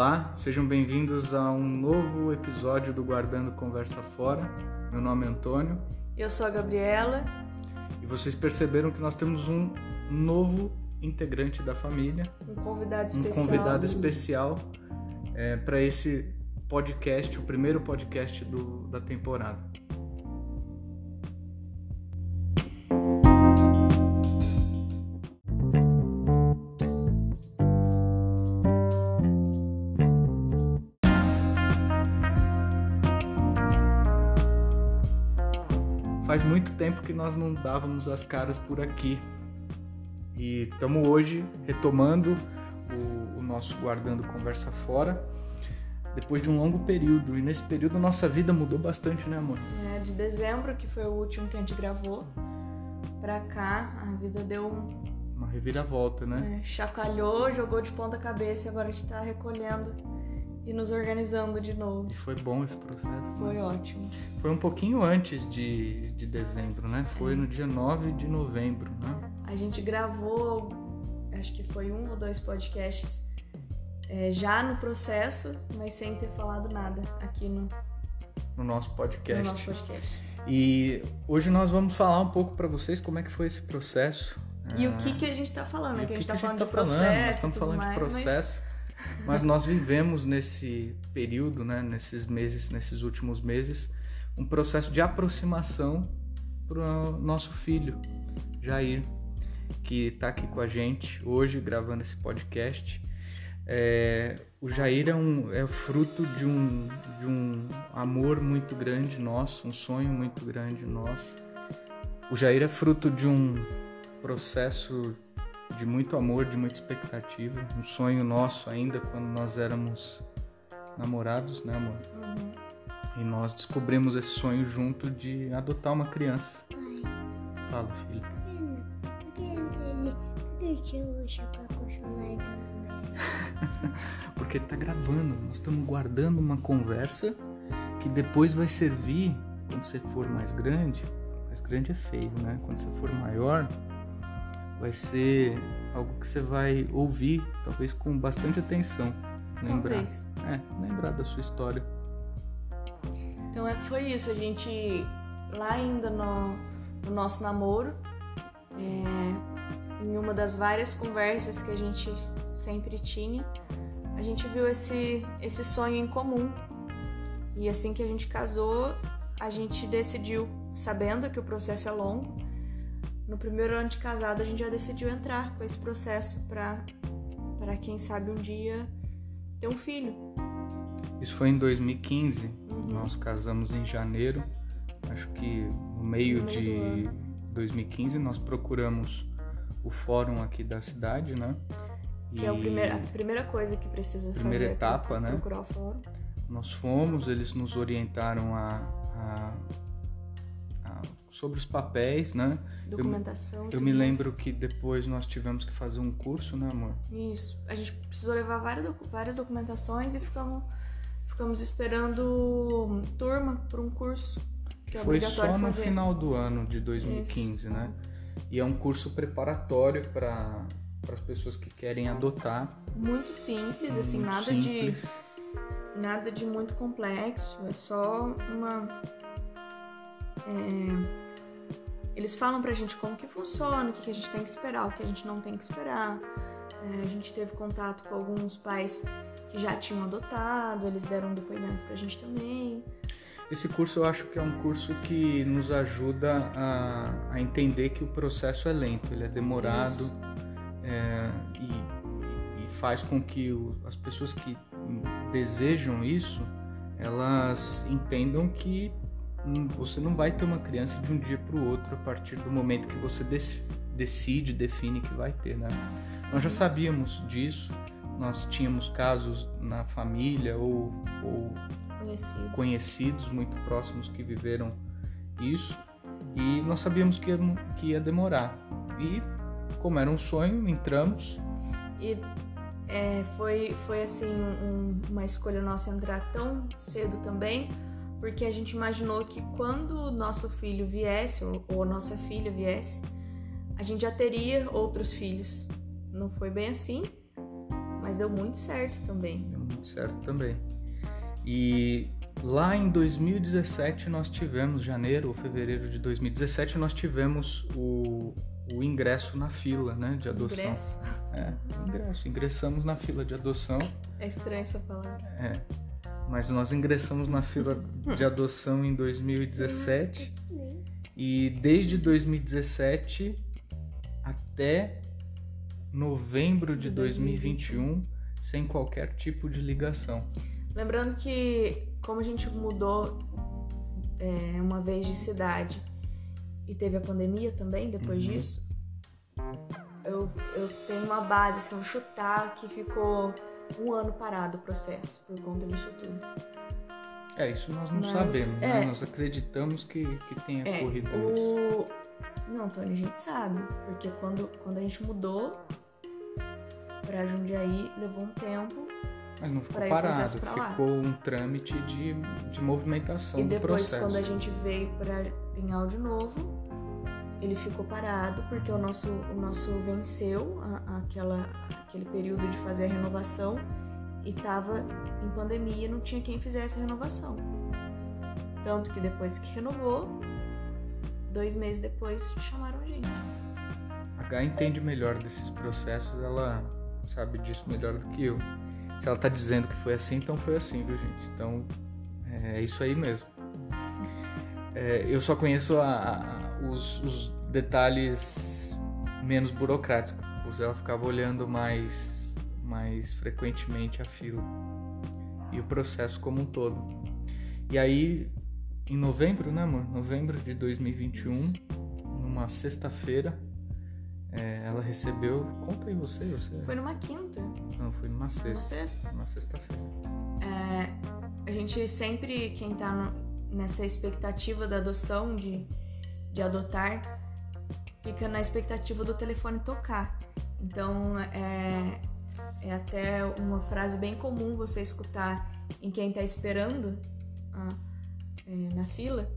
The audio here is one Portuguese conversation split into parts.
Olá, sejam bem-vindos a um novo episódio do Guardando Conversa Fora. Meu nome é Antônio. Eu sou a Gabriela. E vocês perceberam que nós temos um novo integrante da família. Um convidado especial. Um convidado especial é, para esse podcast, o primeiro podcast do, da temporada. Tempo que nós não dávamos as caras por aqui. E estamos hoje retomando o, o, nosso Guardando Conversa Fora, depois de um longo período. E nesse período nossa vida mudou bastante, né, amor? É, de dezembro, que foi o último que a gente gravou, pra cá, a vida deu um... Uma reviravolta, né? É, chacoalhou, jogou de ponta cabeça e agora a gente tá recolhendo e nos organizando de novo. E foi bom esse processo? Foi né? ótimo. Foi um pouquinho antes de, de dezembro, né? Foi é. no dia 9 de novembro, né? A gente gravou, acho que foi um ou dois podcasts é, já no processo, mas sem ter falado nada aqui no, no nosso podcast. No nosso podcast. E hoje nós vamos falar um pouco para vocês como é que foi esse processo. E o que, que a gente está falando, né? Que a gente está falando tá de processo. Falando, nós estamos falando mais, de processo. Mas... mas nós vivemos nesse período, né, nesses meses, nesses últimos meses, um processo de aproximação para o nosso filho, Jair que está aqui com a gente hoje gravando esse podcast. É, o Jair é, um, é fruto de um, de um amor muito grande nosso, um sonho muito grande nosso. O Jair é fruto de um processo de muito amor, de muita expectativa, um sonho nosso ainda quando nós éramos namorados, né, amor? Uhum. E nós descobrimos esse sonho junto de adotar uma criança. Pai. Fala, filho Porque ele tá gravando, nós estamos guardando uma conversa que depois vai servir quando você for mais grande. Mais grande é feio, né? Quando você for maior, vai ser algo que você vai ouvir, talvez com bastante atenção. Lembrar. Talvez. É, lembrar da sua história. Então é, foi isso, a gente lá ainda no, no nosso namoro, é, em uma das várias conversas que a gente sempre tinha, a gente viu esse, esse sonho em comum. E assim que a gente casou, a gente decidiu, sabendo que o processo é longo, no primeiro ano de casado a gente já decidiu entrar com esse processo para para quem sabe um dia ter um filho. Isso foi em 2015. Uhum. Nós casamos em janeiro. Acho que no meio, no meio de 2015 nós procuramos o fórum aqui da cidade, né? Que é a primeira, a primeira coisa que precisa primeira fazer. Primeira etapa, né? Procurar o fórum. Nós fomos, eles nos orientaram a, a sobre os papéis, né? Documentação. Eu, eu me lembro que depois nós tivemos que fazer um curso, né, amor? Isso. A gente precisou levar várias, várias documentações e ficamos, ficamos esperando turma para um curso. Que é Foi só no fazer. final do ano de 2015, Isso. né? E é um curso preparatório para as pessoas que querem adotar. Muito simples, assim, muito nada simples. de nada de muito complexo, é só uma é, eles falam pra gente como que funciona, o que, que a gente tem que esperar, o que a gente não tem que esperar. É, a gente teve contato com alguns pais que já tinham adotado, eles deram um depoimento pra gente também. Esse curso eu acho que é um curso que nos ajuda a, a entender que o processo é lento, ele é demorado é, e, e, faz com que o, as pessoas que desejam isso elas entendam que você não vai ter uma criança de um dia para o outro a partir do momento que você decide, define que vai ter, né? Nós já sabíamos disso, nós tínhamos casos na família ou, ou Conhecido. conhecidos muito próximos que viveram isso e nós sabíamos que ia, que ia demorar. E como era um sonho, entramos. E é, foi, foi assim um, uma escolha nossa entrar tão cedo também, porque a gente imaginou que quando o nosso filho viesse, ou, a nossa filha viesse, a gente já teria outros filhos. Não foi bem assim, mas deu muito certo também. Deu muito certo também. E lá em 2017 nós tivemos, janeiro ou fevereiro de 2017, nós tivemos o, o ingresso na fila, né, de adoção. Ingresso. É, ingresso. Ingressamos na fila de adoção. É estranha essa palavra. É. Mas nós ingressamos na fila de adoção em 2017 e desde 2017 até novembro de 2021 sem qualquer tipo de ligação. Lembrando que como a gente mudou é, uma vez de cidade e teve a pandemia também depois Uhum. disso, eu, eu tenho uma base, assim, eu chutar que ficou um ano parado o processo por conta disso tudo. É, isso nós não Mas, sabemos, né? é. Nós acreditamos que, que tenha É, corrido isso. o... Não, Tony, a gente sabe, porque quando, quando a gente mudou pra Jundiaí, levou um tempo Mas não ficou parado, ficou um trâmite de, de movimentação E do depois, processo. quando a gente veio pra Pinhal de novo, ele ficou parado porque o nosso, o nosso venceu a- aquela, aquele período de fazer a renovação e tava em pandemia, não tinha quem fizesse a renovação. Tanto que depois que renovou, dois meses depois chamaram a gente. A H entende melhor desses processos, ela sabe disso melhor do que eu. Se ela tá dizendo que foi assim, então foi assim, viu, gente? Então é isso aí mesmo. É, eu só conheço a- a- os, os detalhes menos burocráticos. Ela ficava olhando mais, mais frequentemente a fila e o processo como um todo. E aí, em novembro, né, amor? Novembro de 2021, numa sexta-feira, é, ela recebeu. Conta aí você, você. Foi numa quinta, Não, foi numa sexta. sexta. Numa sexta-feira. A gente sempre, quem tá no- nessa expectativa da adoção, de, de adotar, fica na expectativa do telefone tocar. Então, é, é até uma frase bem comum você escutar em quem tá esperando ah, é, na fila,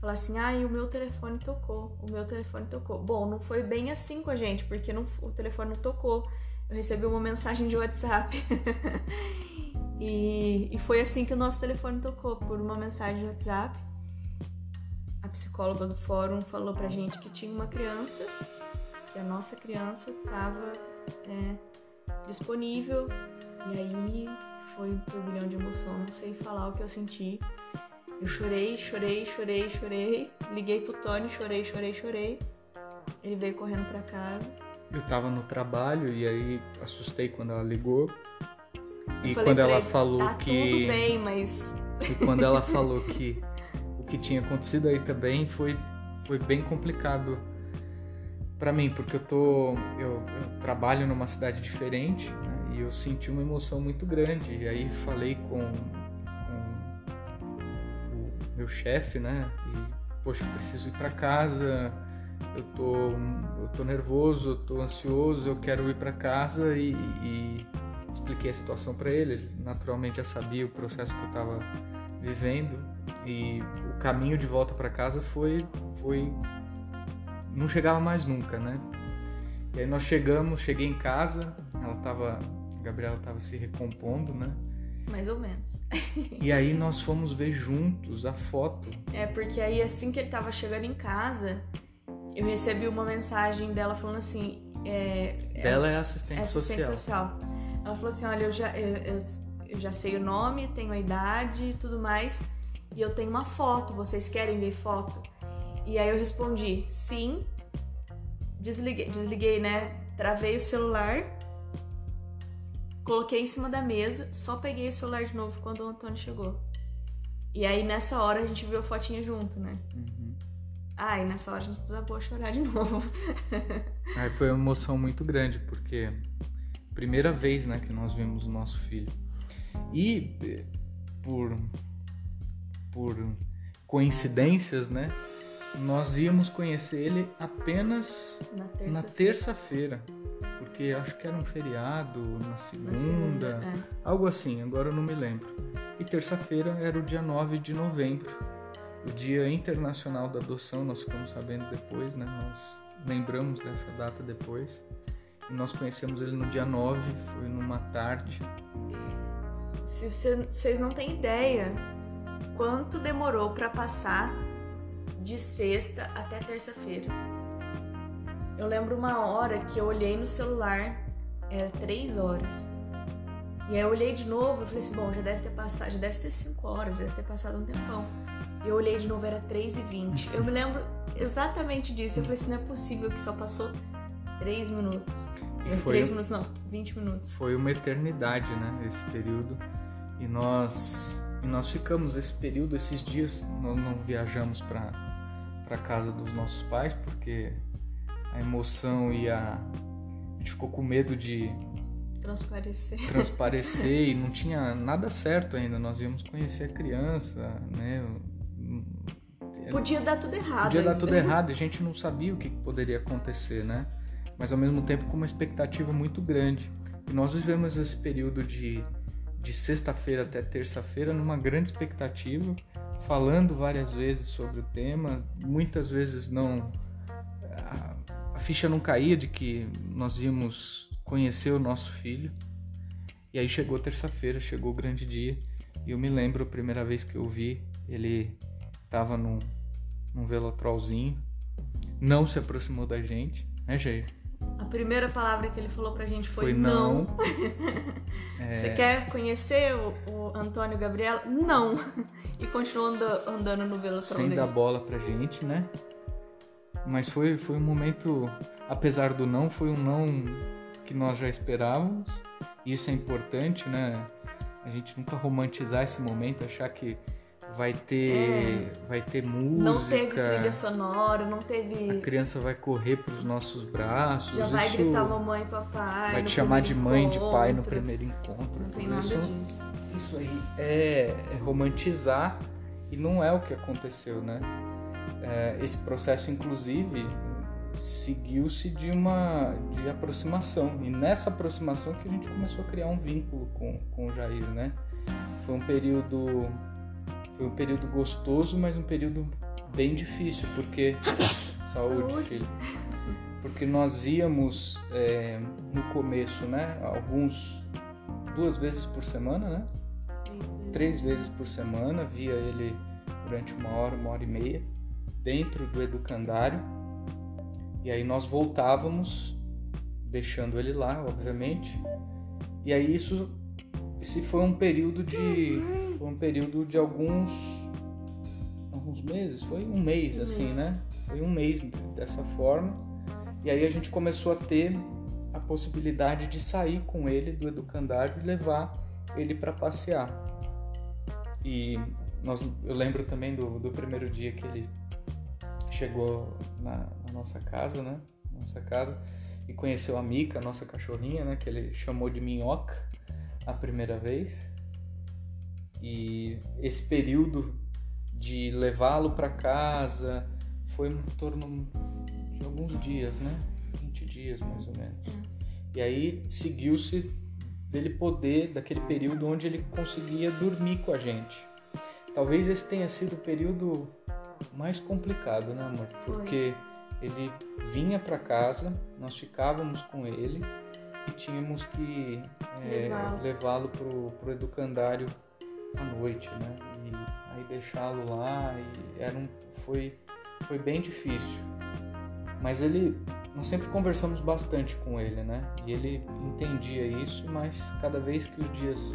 falar assim, ah, e o meu telefone tocou, o meu telefone tocou. Bom, não foi bem assim com a gente, porque não, o telefone não tocou. Eu recebi uma mensagem de WhatsApp. E, e foi assim que o nosso telefone tocou, por uma mensagem de WhatsApp. Psicóloga do fórum falou pra gente que tinha uma criança, que a nossa criança estava disponível. E aí foi um turbilhão de emoção, não sei falar o que eu senti. Eu chorei, chorei, chorei, chorei. Liguei pro Tony, chorei, chorei, chorei. Ele veio correndo pra casa. Eu tava no trabalho e aí assustei quando ela ligou. Eu E quando ela ele, falou tá que. tudo bem, mas E quando ela falou que que tinha acontecido aí também foi, foi bem complicado pra mim, porque eu tô. Eu, eu trabalho numa cidade diferente né, e eu senti uma emoção muito grande. E aí falei com, com o meu chefe, né? E, poxa, preciso ir pra casa, eu tô, eu tô nervoso, eu tô ansioso, eu quero ir pra casa e, e expliquei a situação pra ele. Ele naturalmente já sabia o processo que eu tava vivendo e o caminho de volta para casa foi foi não chegava mais nunca, né? E aí nós chegamos, cheguei em casa, ela tava, a Gabriela tava se recompondo, né? mais ou menos. E aí nós fomos ver juntos a foto. É, porque aí assim que ele tava chegando em casa, eu recebi uma mensagem dela falando assim. É, Dela é assistente, é assistente social. social. Ela falou assim: olha, eu já, eu, eu- eu já sei o nome, tenho a idade e tudo mais, e eu tenho uma foto, vocês querem ver foto? E aí eu respondi: sim. Desliguei, desliguei né? Travei o celular, coloquei em cima da mesa, só peguei o celular de novo quando o Antônio chegou. E aí nessa hora a gente viu a fotinha junto, né? Uhum. Ah, e nessa hora a gente desabou a chorar de novo. Aí foi uma emoção muito grande, porque primeira vez, né, que nós vimos o nosso filho. E eh, por por coincidências, né, nós íamos conhecer ele apenas Na na terça terça-feira, porque acho que era um feriado na segunda, Na segunda, é. algo assim, agora eu não me lembro. E terça-feira era o dia 9 de novembro, o Dia Internacional da Adoção, nós ficamos sabendo depois, né? Nós lembramos dessa data depois. E nós conhecemos ele no dia 9, foi numa tarde. Vocês não têm ideia quanto demorou para passar de sexta até terça-feira. Eu lembro uma hora que eu olhei no celular, era três horas. E aí eu olhei de novo e falei assim, bom, já deve ter passado, já deve ter cinco horas, já deve ter passado um tempão. E eu olhei de novo, era 3 e 20 Eu me lembro exatamente disso. Eu falei assim, não é possível que só passou 3 minutos. E foi 3 minutos, não, 20 minutos. Foi uma eternidade, né, esse período. E nós, e nós ficamos esse período, esses dias, nós não viajamos para para casa dos nossos pais porque a emoção e a a gente ficou com medo de transparecer. Transparecer e não tinha nada certo ainda. Nós íamos conhecer a criança, né? Podia dar tudo errado. Podia ainda. dar tudo errado. A gente não sabia o que poderia acontecer, né? Mas ao mesmo tempo com uma expectativa muito grande. E nós vivemos esse período de, de sexta-feira até terça-feira numa grande expectativa, falando várias vezes sobre o tema, muitas vezes não. A, ficha não caía de que nós íamos conhecer o nosso filho. E aí chegou terça-feira, chegou o grande dia, e eu me lembro a primeira vez que eu vi, ele estava num, num velotrolzinho, não se aproximou da gente, né, Jair? Primeira palavra que ele falou pra gente foi, foi não. não. é... Você quer conhecer o, o, Antônio Gabriel? Não. E continuou andando, andando no velotrol Sem dar bola pra gente, né? Mas foi, foi um momento, apesar do não, foi um não que nós já esperávamos. Isso é importante, né? A gente nunca romantizar esse momento, achar que vai ter, é. vai ter música. Não teve trilha sonora, não teve. A criança vai correr para os nossos braços. Já vai gritar mamãe e papai. Vai te chamar de mãe, encontro. de pai no primeiro encontro. Não tem nada isso, disso. Isso aí é, é, romantizar e não é o que aconteceu, né? É, esse processo, inclusive, seguiu-se de uma de aproximação e nessa aproximação que a gente começou a criar um vínculo com, com o Jair, né? Foi um período foi um período gostoso, mas um período bem difícil porque saúde, saúde. filho, porque nós íamos é, no começo, né? Alguns duas vezes por semana, né? Três, Três vezes por semana via ele durante uma hora, uma hora e meia dentro do educandário e aí nós voltávamos, deixando ele lá, obviamente. E aí isso esse foi um período de foi um período de alguns alguns meses, foi um mês um assim, mês. né? Foi um mês dessa forma. E aí a gente começou a ter a possibilidade de sair com ele do educandário e levar ele para passear. E nós, eu lembro também do, do primeiro dia que ele chegou na, na, nossa casa, né? Nossa casa e conheceu a Mica, a nossa cachorrinha, né? Que ele chamou de minhoca a primeira vez. E esse período de levá-lo para casa foi em torno de alguns dias, né? 20 dias mais ou menos. E aí seguiu-se dele poder, daquele período onde ele conseguia dormir com a gente. Talvez esse tenha sido o período mais complicado, né, amor? Porque Foi. ele vinha para casa, nós ficávamos com ele e tínhamos que é, levá-lo pro, pro educandário à noite, né? E aí deixá-lo lá e era um, foi, foi bem difícil. Mas ele, nós sempre conversamos bastante com ele, né? E ele entendia isso, mas cada vez que os dias,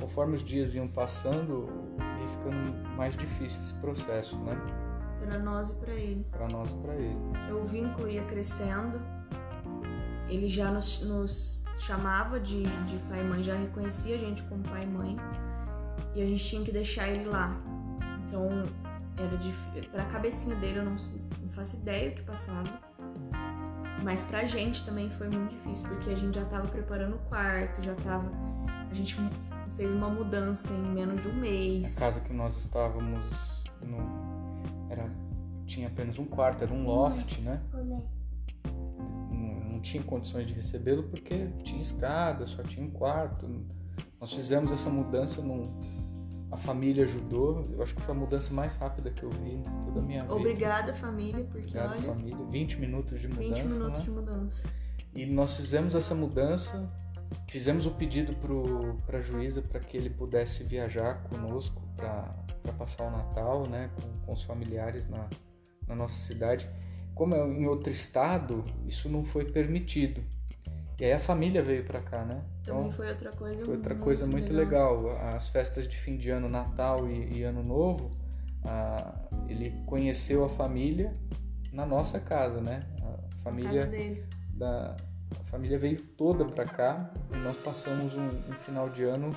conforme os dias iam passando, ficando mais difícil esse processo, né? Para nós e para ele. Para nós e para ele. Que o vínculo ia crescendo. Ele já nos, nos chamava de, de pai e mãe, já reconhecia a gente como pai e mãe. E a gente tinha que deixar ele lá. Então, era. Para a cabecinha dele, eu não, não faço ideia o que passava. Mas pra gente também foi muito difícil, porque a gente já tava preparando o quarto, já tava. A gente fez uma mudança em menos de um mês. A casa que nós estávamos no, era, tinha apenas um quarto, era um loft, né? Não, não tinha condições de recebê-lo porque tinha escada, só tinha um quarto. Nós fizemos essa mudança num, a família ajudou. Eu acho que foi a mudança mais rápida que eu vi em toda a minha vida. Obrigada, família, porque Obrigada, olha... família. 20 minutos de mudança. 20 minutos né? de mudança. E nós fizemos essa mudança fizemos o pedido para a juíza para que ele pudesse viajar conosco para passar o Natal né, com, com os familiares na, na nossa cidade. Como é em outro estado, isso não foi permitido. E aí a família veio para cá, né? Então, Também foi outra coisa Foi outra muito coisa muito legal. legal. As festas de fim de ano, Natal e, e Ano Novo, ele conheceu a família na nossa casa, né? A família dele. da a família veio toda para cá e nós passamos um, um, final de ano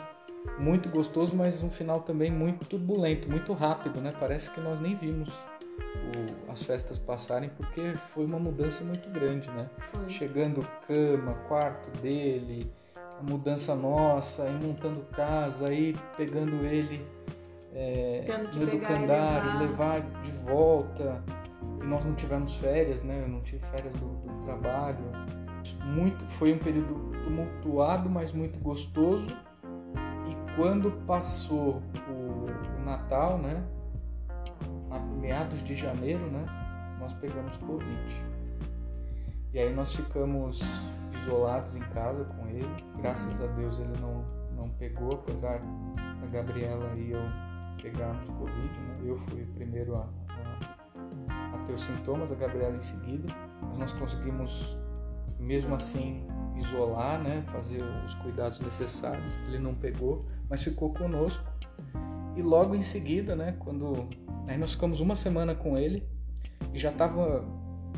muito gostoso, mas um final também muito turbulento, muito rápido, né? Parece que nós nem vimos o, as festas passarem porque foi uma mudança muito grande, né? Foi. Chegando cama, quarto dele, a mudança nossa, aí montando casa, aí pegando ele é, no educandário, levar. levar. de volta. E nós não tivemos férias, né? Eu não tive férias do, do trabalho. Muito, foi um período tumultuado, mas muito gostoso. E quando passou o, o Natal, né? A meados de janeiro, né? Nós pegamos Covid. E aí nós ficamos isolados em casa com ele. Graças a Deus ele não, não pegou, apesar da Gabriela e eu pegarmos Covid. Né? Eu fui primeiro a, a, a, ter os sintomas, a Gabriela em seguida. Mas nós conseguimos, mesmo assim, isolar, né? fazer os cuidados necessários. Ele não pegou, mas ficou conosco. E logo em seguida, né, quando aí nós ficamos uma semana com ele e já estava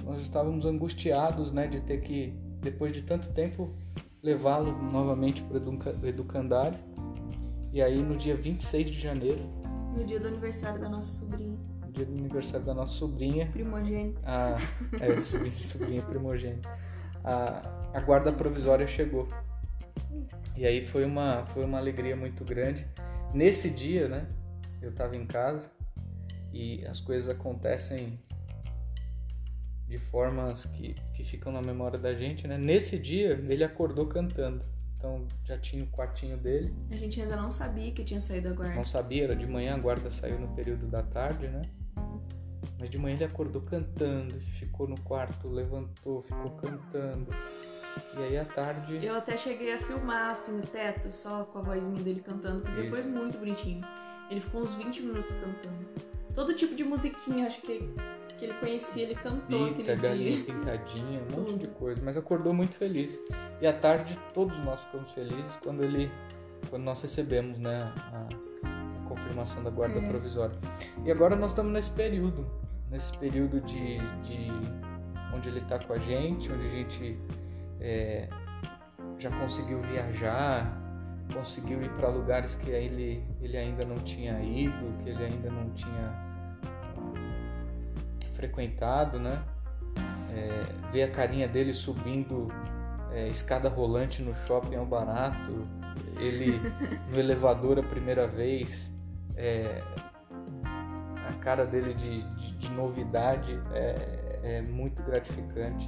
nós estávamos angustiados, né, de ter que depois de tanto tempo levá-lo novamente para o educandário. E aí no dia 26 de janeiro no dia do aniversário da nossa sobrinha. No dia do aniversário da nossa sobrinha. Primogênita. A, é, sobrinha, sobrinha primogênita. A, a guarda provisória chegou. E aí foi uma, foi uma alegria muito grande. Nesse dia, né? Eu estava em casa e as coisas acontecem de formas que, que ficam na memória da gente, né? Nesse dia, ele acordou cantando. Então já tinha o quartinho dele. A gente ainda não sabia que tinha saído a guarda. Não sabia, era de manhã, a guarda saiu no período da tarde, né? Mas de manhã ele acordou cantando, ficou no quarto, levantou, ficou cantando. E aí à tarde. Eu até cheguei a filmar assim no teto, só com a vozinha dele cantando, porque Isso. foi muito bonitinho. Ele ficou uns 20 minutos cantando. Todo tipo de musiquinha, acho que que ele conhecia, ele cantou Pica, aquele galinha dia. pintadinha, um monte de coisa, mas acordou muito feliz. E à tarde todos nós ficamos felizes quando ele quando nós recebemos, né, a, a confirmação da guarda é. provisória. E agora nós estamos nesse período, nesse período de, de onde ele está com a gente, onde a gente é, já conseguiu viajar, conseguiu ir para lugares que ele, ele ainda não tinha ido, que ele ainda não tinha frequentado, né? É, ver a carinha dele subindo é, escada rolante no shopping é um barato, ele no elevador a primeira vez, é, a cara dele de, de, de novidade é, é, muito gratificante.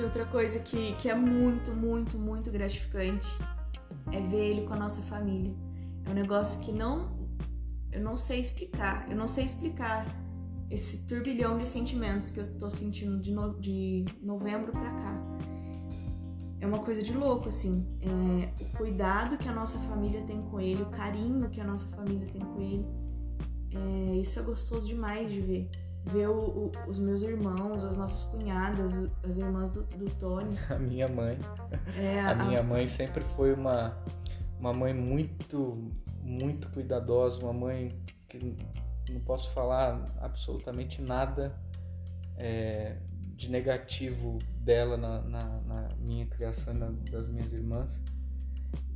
E outra coisa que, que é muito, muito, muito gratificante é ver ele com a nossa família. É um negócio que não. Eu não sei explicar. Eu não sei explicar esse turbilhão de sentimentos que eu tô sentindo de, no, de novembro para cá. É uma coisa de louco, assim. É, o cuidado que a nossa família tem com ele, o carinho que a nossa família tem com ele. É, isso é gostoso demais de ver. Ver o, o, os meus irmãos, as nossas cunhadas, as irmãs do, do Tony. A minha mãe. É, a, a minha mãe sempre foi uma, uma mãe muito, muito cuidadosa, uma mãe que não posso falar absolutamente nada é, de negativo dela na, na, na minha criação na, das minhas irmãs.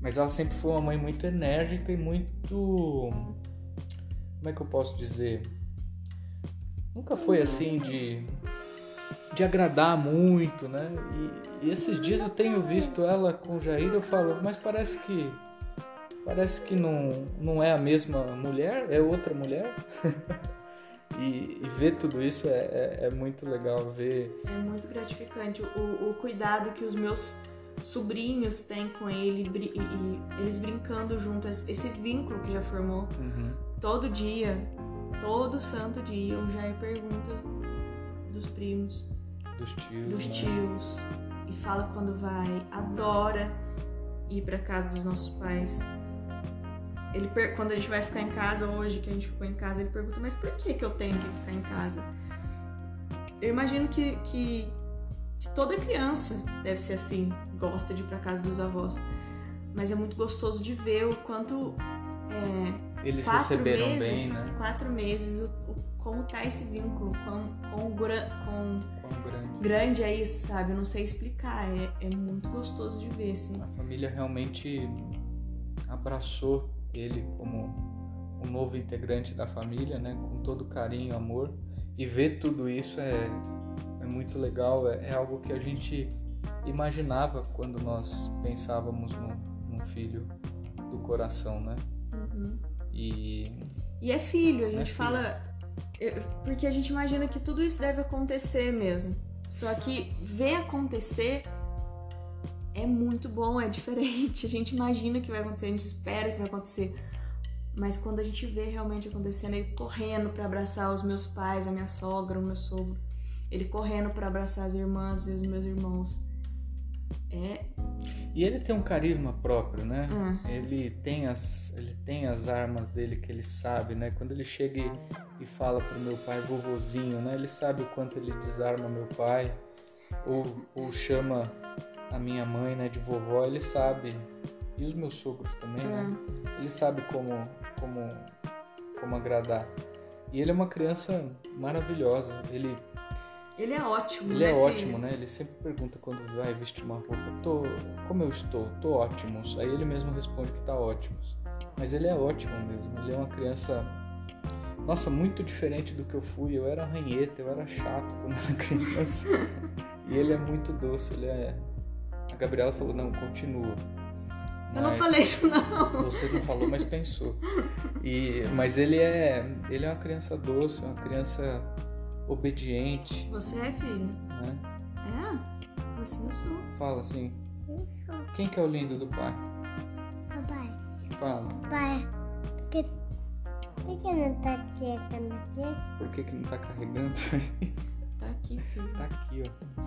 Mas ela sempre foi uma mãe muito enérgica e muito. Como é que eu posso dizer? Nunca foi assim de, de agradar muito, né? E, e esses dias eu tenho visto ela com o Jair eu falo, mas parece que parece que não, não é a mesma mulher, é outra mulher. e, e, ver tudo isso é, é, é, muito legal ver. É muito gratificante o, o cuidado que os meus sobrinhos têm com ele e, e eles brincando junto, esse vínculo que já formou. Uhum. Todo dia, todo santo dia, o Jair pergunta dos primos. Dos tios. Dos né? tios. E fala quando vai, adora ir para casa dos nossos pais. Ele quando a gente vai ficar em casa hoje, que a gente ficou em casa, ele pergunta: "Mas por que que eu tenho que ficar em casa?" Eu imagino que, que, que toda criança deve ser assim, gosta de ir para casa dos avós. Mas é muito gostoso de ver o quanto é, eles quatro receberam meses, bem, né? Quatro meses, o, o, como tá esse vínculo, com, com, com Quão grande. grande é isso, sabe? Eu não sei explicar. É, é muito gostoso de ver, assim. A família realmente abraçou ele como um novo integrante da família, né? Com todo carinho e amor. E ver tudo isso é, é muito legal. É, é algo que a gente imaginava quando nós pensávamos no, no filho do coração, né? Uhum. E, E é filho, a gente É fala. Porque a gente imagina que tudo isso deve acontecer mesmo. Só que ver acontecer é muito bom, é diferente. A gente imagina que vai acontecer, a gente espera que vai acontecer. Mas quando a gente vê realmente acontecendo, ele correndo pra abraçar os meus pais, a minha sogra, o meu sogro, ele correndo pra abraçar as irmãs e os meus irmãos. É. e ele tem um carisma próprio, né? Hum. Ele tem as ele tem as armas dele que ele sabe, né? Quando ele chega e, e fala pro meu pai vovozinho, né? Ele sabe o quanto ele desarma meu pai ou, ou chama a minha mãe, né, de vovó, ele sabe. E os meus sogros também, né? Hum. Ele sabe como como como agradar. E ele é uma criança maravilhosa. Ele Ele é ótimo, ele né, é filho? ótimo, né? Ele sempre pergunta quando vai vestir uma roupa, tô, como eu estou? Tô ótimo. Aí ele mesmo responde que tá ótimo. Mas ele é ótimo mesmo. Ele é uma criança, nossa, muito diferente do que eu fui. Eu era ranheta, eu era chato quando era criança. e ele é muito doce. Ele é. A Gabriela falou não, continua. Eu não Mas- falei isso, não. Você não falou, mas pensou. E, mas ele é, ele é uma criança doce, uma criança obediente, Você é filho? né? É? Assim eu sou. Fala assim, Eu sou quem que é o lindo do pai? papai. Fala. Pai, por que, por que não tá chegando aqui? Por que que não tá carregando? Tá aqui, filho. tá aqui, ó.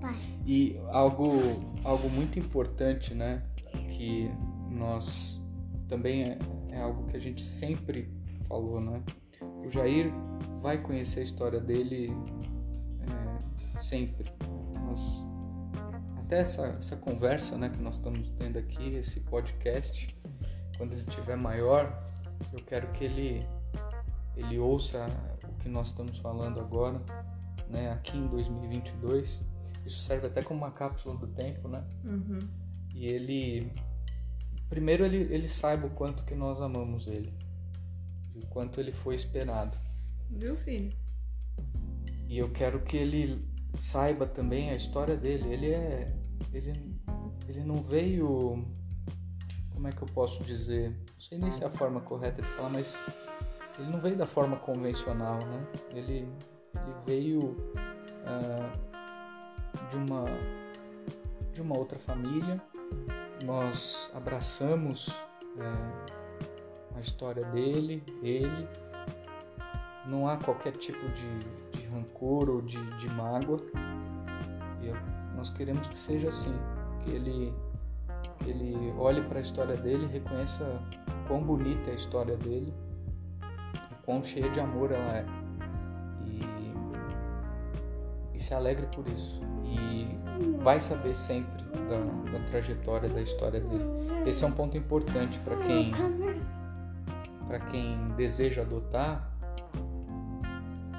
Papai, E algo, algo muito importante, né? Que nós também é, é algo que a gente sempre falou, né? O Jair vai conhecer a história dele é, sempre. Nós, até essa, essa conversa, né, que nós estamos tendo aqui, esse podcast, quando ele tiver maior, eu quero que ele ele ouça o que nós estamos falando agora, né, aqui em 2022. Isso serve até como uma cápsula do tempo, né? Uhum. E ele primeiro ele, ele saiba o quanto que nós amamos ele. E o quanto ele foi esperado. Viu, filho? E eu quero que ele saiba também a história dele. Ele é ele ele não veio como é que eu posso dizer? Não sei nem se é a forma correta de falar, mas ele não veio da forma convencional, né? Ele ele veio ah, de uma de uma outra família. Nós abraçamos é, a história dele, ele. Não há qualquer tipo de, de rancor ou de, de mágoa. E eu- nós queremos que seja assim, que ele que ele olhe para a história dele, reconheça quão bonita é a história dele e quão cheia de amor ela é. E, e se alegre por isso. E vai saber sempre da, da trajetória, da história dele. Esse é um ponto importante para quem para quem deseja adotar.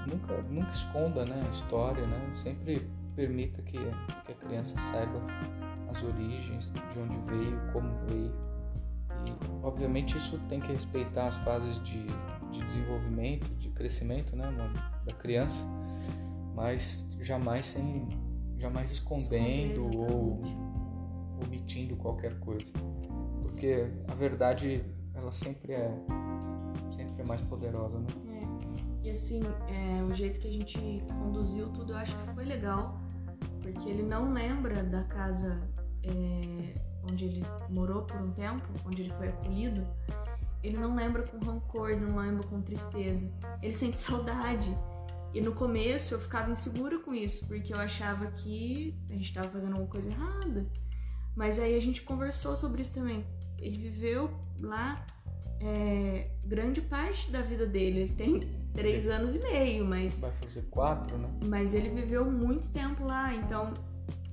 Nunca, nunca esconda né, a história, né? Sempre permita que, que a criança saiba as origens, de onde veio, como veio. E, obviamente, isso tem que respeitar as fases de, de desenvolvimento, de crescimento né, da criança, mas jamais sem jamais escondendo ou omitindo qualquer coisa. Porque a verdade, ela sempre é sempre é mais poderosa, né? E assim, é, o jeito que a gente conduziu tudo, eu acho que foi legal. Porque ele não lembra da casa é, onde ele morou por um tempo, onde ele foi acolhido. Ele não lembra com rancor, não lembra com tristeza. Ele sente saudade. E no começo eu ficava insegura com isso, porque eu achava que a gente estava fazendo alguma coisa errada. Mas aí a gente conversou sobre isso também. Ele viveu lá é, grande parte da vida dele. Ele tem três anos e meio, mas. Vai fazer quatro, né? Mas ele viveu muito tempo lá, então.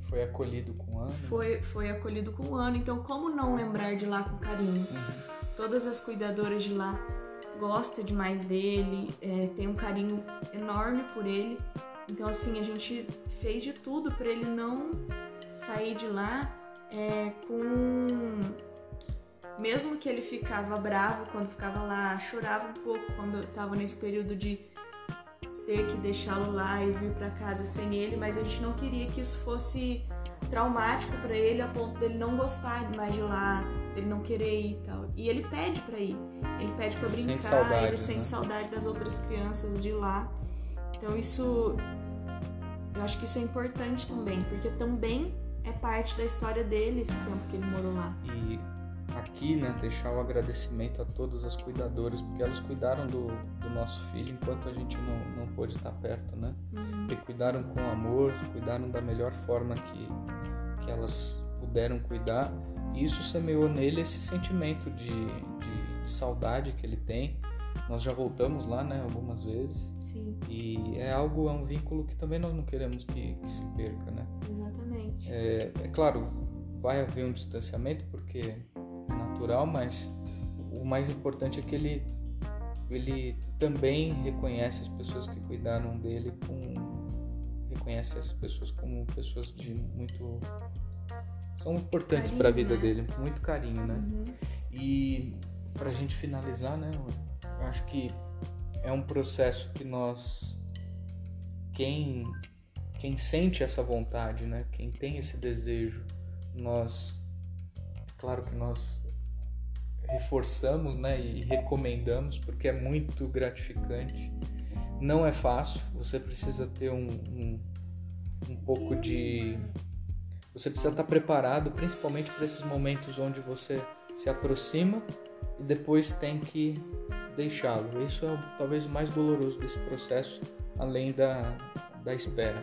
Foi acolhido com um ano. Foi, foi acolhido com um ano, então como não lembrar de lá com carinho? Uhum. Todas as cuidadoras de lá gosta demais dele, é, tem um carinho enorme por ele. Então, assim, a gente fez de tudo para ele não sair de lá é, com. Mesmo que ele ficava bravo quando ficava lá, chorava um pouco quando eu tava nesse período de ter que deixá-lo lá e vir para casa sem ele, mas a gente não queria que isso fosse traumático para ele a ponto dele não gostar mais de lá, dele não querer ir e tal. E ele pede para ir. Ele pede para brincar, sente saudade, ele né? sente saudade das outras crianças de lá. Então isso eu acho que isso é importante também, porque também é parte da história dele esse tempo que ele morou lá. E aqui, né, deixar o agradecimento a todas as cuidadoras, porque elas cuidaram do, do nosso filho enquanto a gente não, não pôde estar perto, né? Uhum. E cuidaram com amor, cuidaram da melhor forma que, que elas puderam cuidar. E isso semeou nele esse sentimento de, de, de saudade que ele tem. Nós já voltamos lá, né, algumas vezes. Sim, E é algo, é um vínculo que também nós não queremos que, que se perca, né? exatamente. É, é claro, vai haver um distanciamento porque natural, mas o mais importante é que ele, ele também reconhece as pessoas que cuidaram dele com reconhece essas pessoas como pessoas de muito são importantes para a vida né? dele, muito carinho, né? Uhum. E para a gente finalizar, né? Eu acho que é um processo que nós, quem, quem sente essa vontade, né? Quem tem esse desejo, nós, claro que nós reforçamos, né? E recomendamos porque é muito gratificante. Não é fácil. Você precisa ter um, um, um pouco de você precisa estar preparado, principalmente para esses momentos onde você se aproxima e depois tem que deixá-lo. Isso é talvez o mais doloroso desse processo, além da, da espera.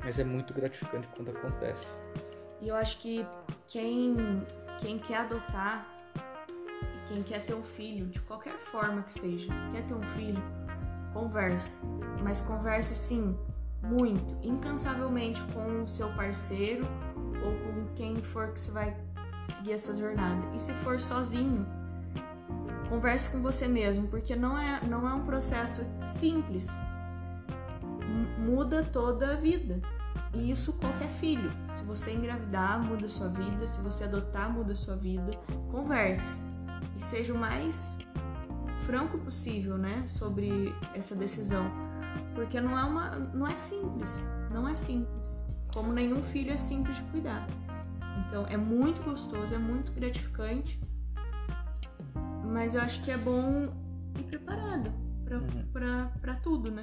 Mas é muito gratificante quando acontece. E eu acho que quem, quem quer adotar quem quer ter um filho, de qualquer forma que seja, quer ter um filho, converse. Mas converse sim, muito, incansavelmente com o seu parceiro ou com quem for que você vai seguir essa jornada. E se for sozinho, converse com você mesmo, porque não é, não é um processo simples. Muda toda a vida. E isso qualquer filho. Se você engravidar, muda sua vida. Se você adotar, muda sua vida. Converse. E seja o mais franco possível, né? Sobre essa decisão. Porque não é uma. não é simples. Não é simples. Como nenhum filho é simples de cuidar. Então é muito gostoso, é muito gratificante. Mas eu acho que é bom ir preparado pra, Uhum. tudo, né?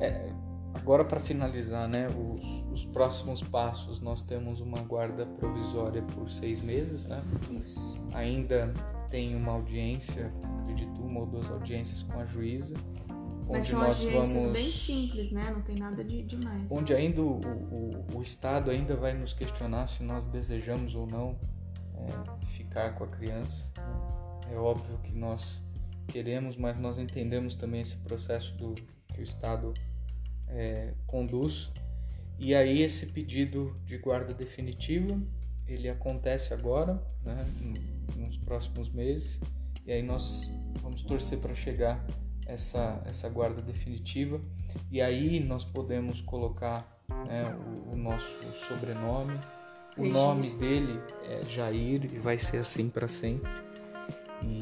É, agora para finalizar, né, os, os próximos passos, nós temos uma guarda provisória por seis meses, né? Isso. Ainda tem uma audiência, acredito uma ou duas audiências com a juíza, Mas são nós agências vamos, bem simples, né? Não tem nada de demais. onde ainda o, o, o Estado ainda vai nos questionar se nós desejamos ou não é, ficar com a criança. né? É óbvio que nós queremos, mas nós entendemos também esse processo do que o Estado é, conduz. E aí esse pedido de guarda definitiva, ele acontece agora, né, nos próximos meses, e aí nós vamos torcer para chegar essa, essa guarda definitiva, e aí nós podemos colocar né, o, o nosso sobrenome, o Registro. nome dele é Jair e vai ser assim para sempre. E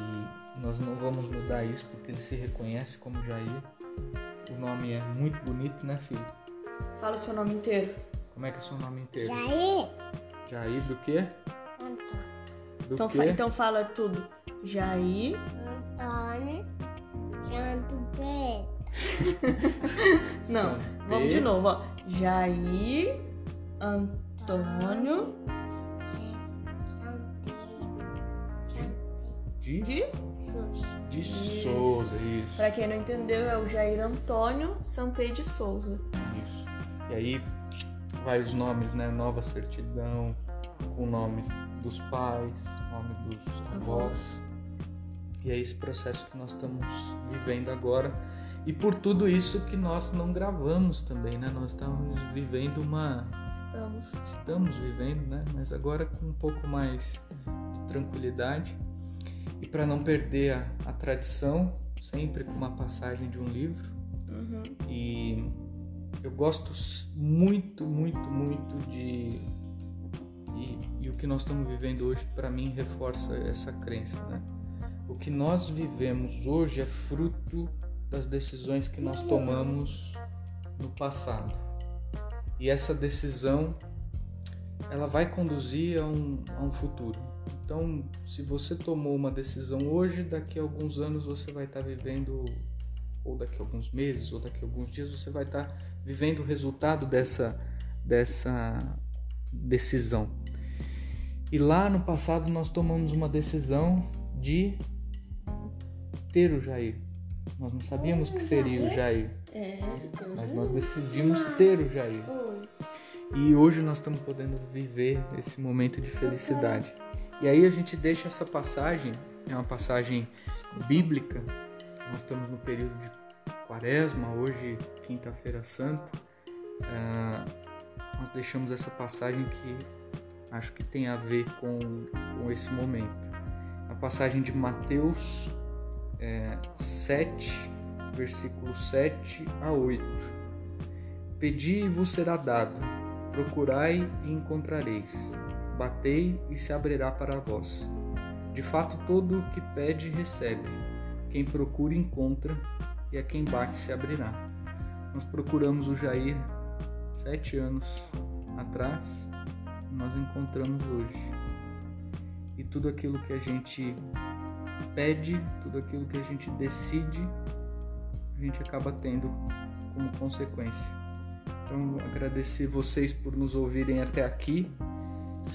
nós não vamos mudar isso porque ele se reconhece como Jair. O nome é muito bonito, né, filho? Fala o seu nome inteiro. Como é que é o seu nome inteiro? Jair, Jair do quê? Antônio, Do Então, quê? fa- então fala tudo. Jair. Antônio, Santo Pedro, Não, São vamos de Pedro. novo, ó. Jair Antônio De? de Souza. De. Souza, isso. Pra quem não entendeu, é o Jair Antônio Sampei de Souza. Isso. E aí vai os nomes, né? Nova certidão, com nomes dos pais, nome dos avós. E é esse processo que nós estamos vivendo agora. E por tudo isso que nós não gravamos também, né? Nós estamos vivendo uma. Estamos. Estamos vivendo, né? Mas agora com um pouco mais de tranquilidade. E para não perder a, a tradição, sempre com uma passagem de um livro. Uhum. E eu gosto muito, muito, muito de. E, e o que nós estamos vivendo hoje, para mim, reforça essa crença, né? O que nós vivemos hoje é fruto das decisões que nós tomamos no passado. E essa decisão, ela vai conduzir a um, a um futuro. Então, se você tomou uma decisão hoje, daqui a alguns anos você vai estar vivendo ou daqui a alguns meses, ou daqui a alguns dias, você vai estar vivendo o resultado dessa, dessa decisão. E lá no passado nós tomamos uma decisão de ter o Jair. Nós não sabíamos que seria o Jair, É, mas nós decidimos ter o Jair. E hoje nós estamos podendo viver esse momento de felicidade. E aí a gente deixa essa passagem, é uma passagem bíblica. Nós estamos no período de quaresma, hoje, quinta-feira santa. Ah, nós deixamos essa passagem que acho que tem a ver com, com esse momento. A passagem de Mateus é, 7, versículo 7 a 8. Pedi e vos será dado, procurai e encontrareis, batei e se abrirá para vós. De fato, todo o que pede, recebe, quem procura, encontra, e a quem bate, se abrirá. Nós procuramos o Jair sete anos atrás, nós encontramos hoje. E tudo aquilo que a gente pede, tudo aquilo que a gente decide, a gente acaba tendo como consequência. Então, agradecer vocês por nos ouvirem até aqui.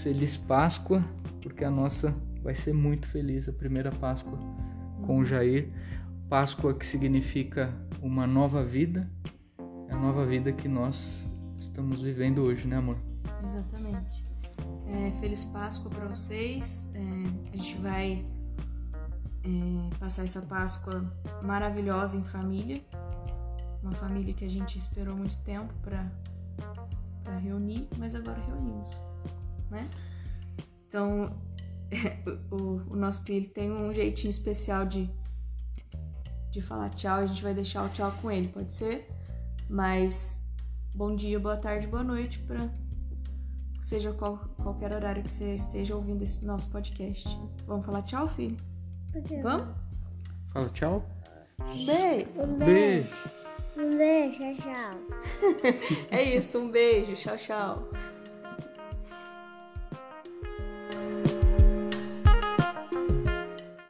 Feliz Páscoa, porque a nossa vai ser muito feliz a primeira Páscoa com o Jair. Páscoa que significa uma nova vida, é a nova vida que nós estamos vivendo hoje, né, amor? Exatamente. É, feliz Páscoa para vocês. É, a gente vai é, passar essa Páscoa maravilhosa em família. Uma família que a gente esperou muito tempo para reunir, mas agora reunimos, né? Então, o, o nosso filho tem um jeitinho especial de, de falar tchau. A gente vai deixar o tchau com ele, pode ser? Mas bom dia, boa tarde, boa noite para seja qual, qualquer horário que você esteja ouvindo esse nosso podcast. Vamos falar tchau, filho? Vamos? Fala tchau. Beijo! Um beijo. Beijo. Um beijo, tchau. É isso, um beijo, tchau, tchau.